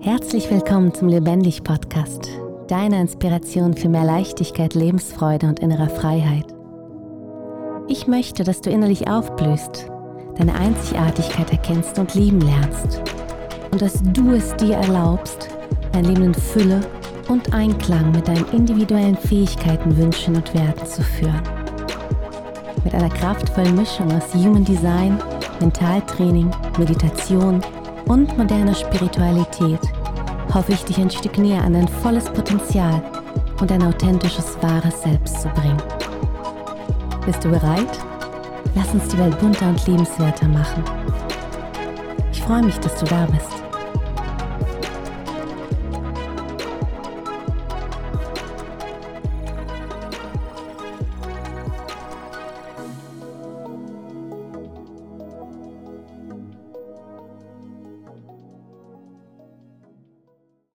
Herzlich willkommen zum Lebendig Podcast, deiner Inspiration für mehr Leichtigkeit, Lebensfreude und innerer Freiheit. Ich möchte, dass du innerlich aufblühst, deine Einzigartigkeit erkennst und lieben lernst und dass du es dir erlaubst, dein Leben in Fülle und Einklang mit deinen individuellen Fähigkeiten, Wünschen und Werten zu führen. Mit einer kraftvollen Mischung aus Human Design, Mentaltraining, Meditation und moderner Spiritualität hoffe ich, dich ein Stück näher an dein volles Potenzial und dein authentisches, wahres Selbst zu bringen. Bist du bereit? Lass uns die Welt bunter und lebenswerter machen. Ich freue mich, dass du da bist.